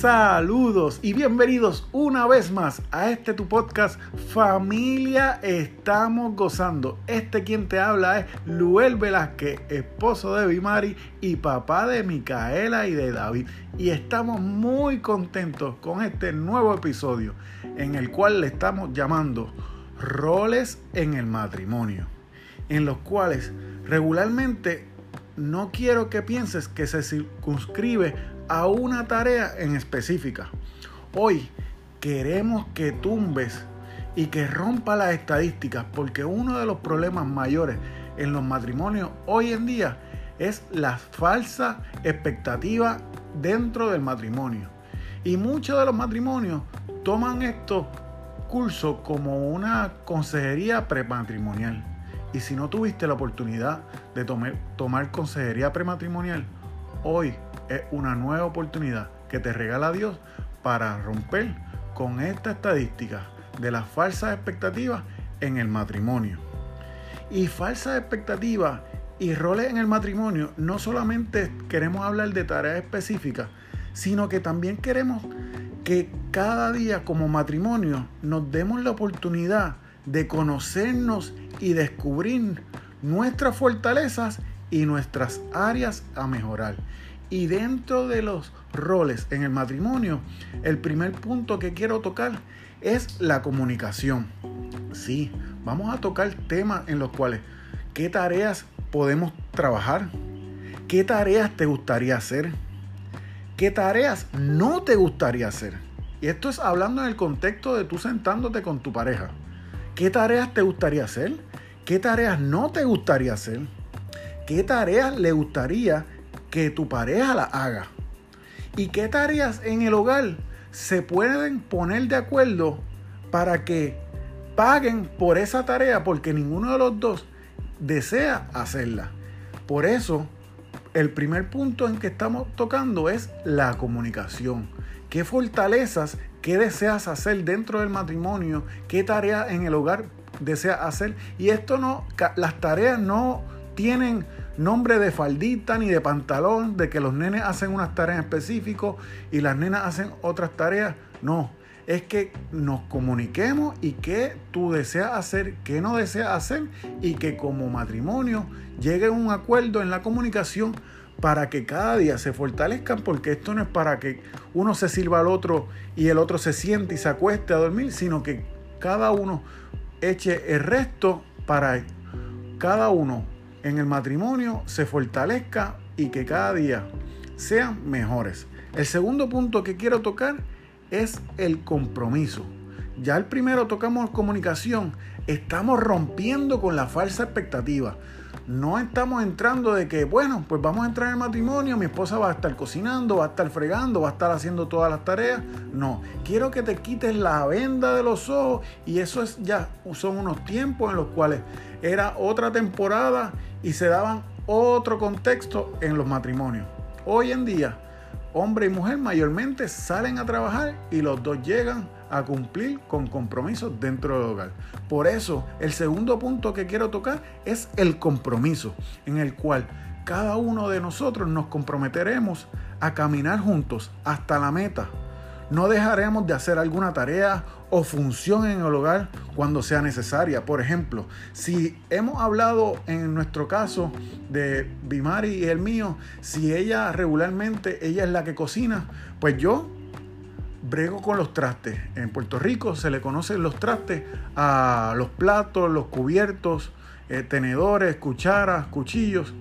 Saludos y bienvenidos una vez más a este tu podcast Familia Estamos Gozando. Este quien te habla es Luel Velázquez, esposo de Bimari y papá de Micaela y de David. Y estamos muy contentos con este nuevo episodio en el cual le estamos llamando Roles en el matrimonio. En los cuales regularmente no quiero que pienses que se circunscribe a una tarea en específica. Hoy queremos que tumbes y que rompa las estadísticas porque uno de los problemas mayores en los matrimonios hoy en día es la falsa expectativa dentro del matrimonio. Y muchos de los matrimonios toman estos cursos como una consejería prematrimonial. Y si no tuviste la oportunidad de tomar, consejería prematrimonial, hoy es una nueva oportunidad que te regala Dios para romper con esta estadística de las falsas expectativas en el matrimonio. Y falsas expectativas y roles en el matrimonio, no solamente queremos hablar de tareas específicas, sino que también queremos que cada día como matrimonio nos demos la oportunidad de conocernos y descubrir nuestras fortalezas y nuestras áreas a mejorar. Y dentro de los roles en el matrimonio, el primer punto que quiero tocar es la comunicación. Sí, vamos a tocar temas en los cuales qué tareas podemos trabajar, qué tareas te gustaría hacer, qué tareas no te gustaría hacer. Y esto es hablando en el contexto de tú sentándote con tu pareja. ¿Qué tareas te gustaría hacer? ¿Qué tareas no te gustaría hacer? ¿Qué tareas le gustaría que tu pareja la haga. ¿Y qué tareas en el hogar se pueden poner de acuerdo para que paguen por esa tarea porque ninguno de los dos desea hacerla? Por eso, el primer punto en que estamos tocando es la comunicación. ¿Qué fortalezas, qué deseas hacer dentro del matrimonio? ¿Qué tareas en el hogar deseas hacer? Y esto no, las tareas no tienen nombre de faldita ni de pantalón, de que los nenes hacen unas tareas específicas y las nenas hacen otras tareas. No, es que nos comuniquemos y qué tú deseas hacer, qué no deseas hacer y que como matrimonio llegue un acuerdo en la comunicación para que cada día se fortalezcan, porque esto no es para que uno se sirva al otro y el otro se siente y se acueste a dormir, sino que cada uno eche el resto para cada uno en el matrimonio se fortalezca y que cada día sean mejores. El segundo punto que quiero tocar es el compromiso. Ya el primero tocamos comunicación, estamos rompiendo con la falsa expectativa. No estamos entrando de que, bueno, pues vamos a entrar en matrimonio, mi esposa va a estar cocinando, va a estar fregando, va a estar haciendo todas las tareas. No, quiero que te quites la venda de los ojos y eso es ya, son unos tiempos en los cuales era otra temporada y se daban otro contexto en los matrimonios. Hoy en día, hombre y mujer mayormente salen a trabajar y los dos llegan a cumplir con compromisos dentro del hogar. Por eso, el segundo punto que quiero tocar es el compromiso, en el cual cada uno de nosotros nos comprometeremos a caminar juntos hasta la meta no dejaremos de hacer alguna tarea o función en el hogar cuando sea necesaria. Por ejemplo, si hemos hablado en nuestro caso de Bimari y el mío, si ella regularmente, ella es la que cocina, pues yo brego con los trastes. En Puerto Rico se le conocen los trastes a los platos, los cubiertos, eh, tenedores, cucharas, cuchillos.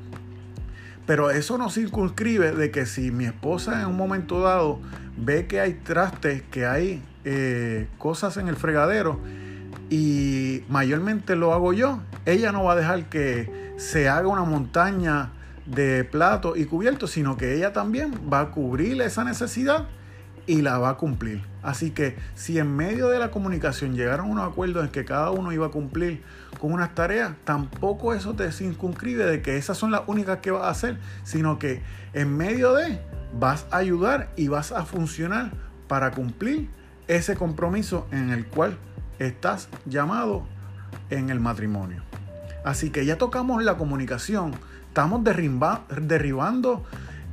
Pero eso no circunscribe de que si mi esposa en un momento dado ve que hay trastes, que hay eh, cosas en el fregadero y mayormente lo hago yo, ella no va a dejar que se haga una montaña de platos y cubiertos, sino que ella también va a cubrir esa necesidad y la va a cumplir. Así que si en medio de la comunicación llegaron a unos acuerdos en que cada uno iba a cumplir con unas tareas, tampoco eso te circunscribe de que esas son las únicas que vas a hacer, sino que en medio de vas a ayudar y vas a funcionar para cumplir ese compromiso en el cual estás llamado en el matrimonio. Así que ya tocamos la comunicación, estamos derribando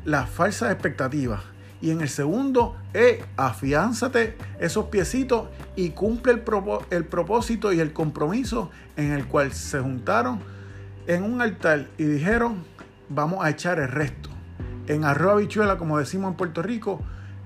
las falsas expectativas Y en el segundo, eh, afiánzate esos piecitos y cumple el, el propósito y el compromiso en el cual se juntaron en un altar y dijeron, vamos a echar el resto. En arroz bichuela, como decimos en Puerto Rico,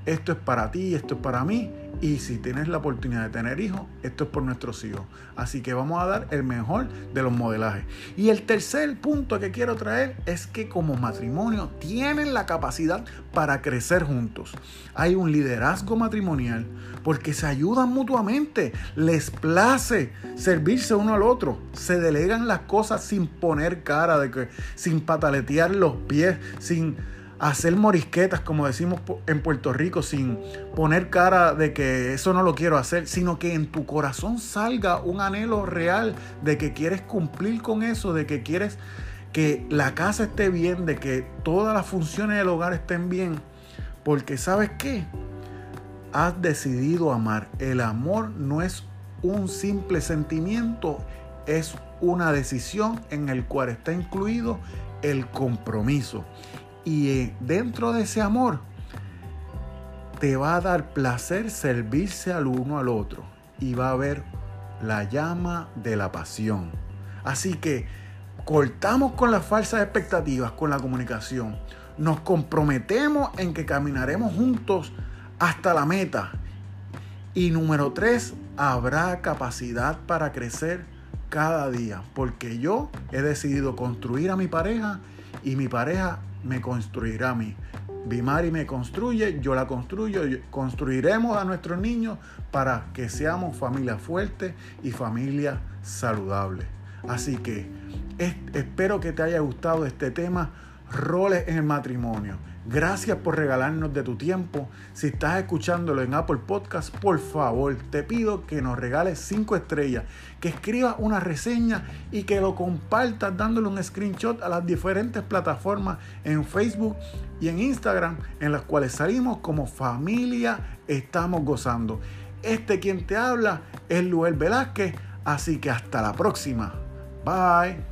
esto es para ti, esto es para mí. Y si tienes la oportunidad de tener hijos, esto es por nuestros hijos. Así que vamos a dar el mejor de los modelajes. Y el tercer punto que quiero traer es que como matrimonio tienen la capacidad para crecer juntos. Hay un liderazgo matrimonial porque se ayudan mutuamente. Les place servirse uno al otro. Se delegan las cosas sin poner cara de que, sin pataletear los pies, sin hacer morisquetas, como decimos en Puerto Rico, sin poner cara de que eso no lo quiero hacer, sino que en tu corazón salga un anhelo real de que quieres cumplir con eso, de que quieres que la casa esté bien, de que todas las funciones del hogar estén bien. Porque sabes qué? Has decidido amar. El amor no es un simple sentimiento, es una decisión en el cual está incluido el compromiso. Y eh, dentro de ese amor te va a dar placer servirse al uno al otro. Y va a haber la llama de la pasión. Así que cortamos con las falsas expectativas, con la comunicación. Nos comprometemos en que caminaremos juntos hasta la meta. Y número tres, habrá capacidad para crecer cada día. Porque yo he decidido construir a mi pareja y mi pareja me construirá a mí. Bimari me construye, yo la construyo, construiremos a nuestros niños para que seamos familia fuerte y familia saludable. Así que espero que te haya gustado este tema, roles en el matrimonio. Gracias por regalarnos de tu tiempo. Si estás escuchándolo en Apple Podcast, por favor, te pido que nos regales 5 estrellas, que escribas una reseña y que lo compartas dándole un screenshot a las diferentes plataformas en Facebook y en Instagram en las cuales salimos como familia estamos gozando. Este quien te habla es Luel Velázquez, así que hasta la próxima. Bye.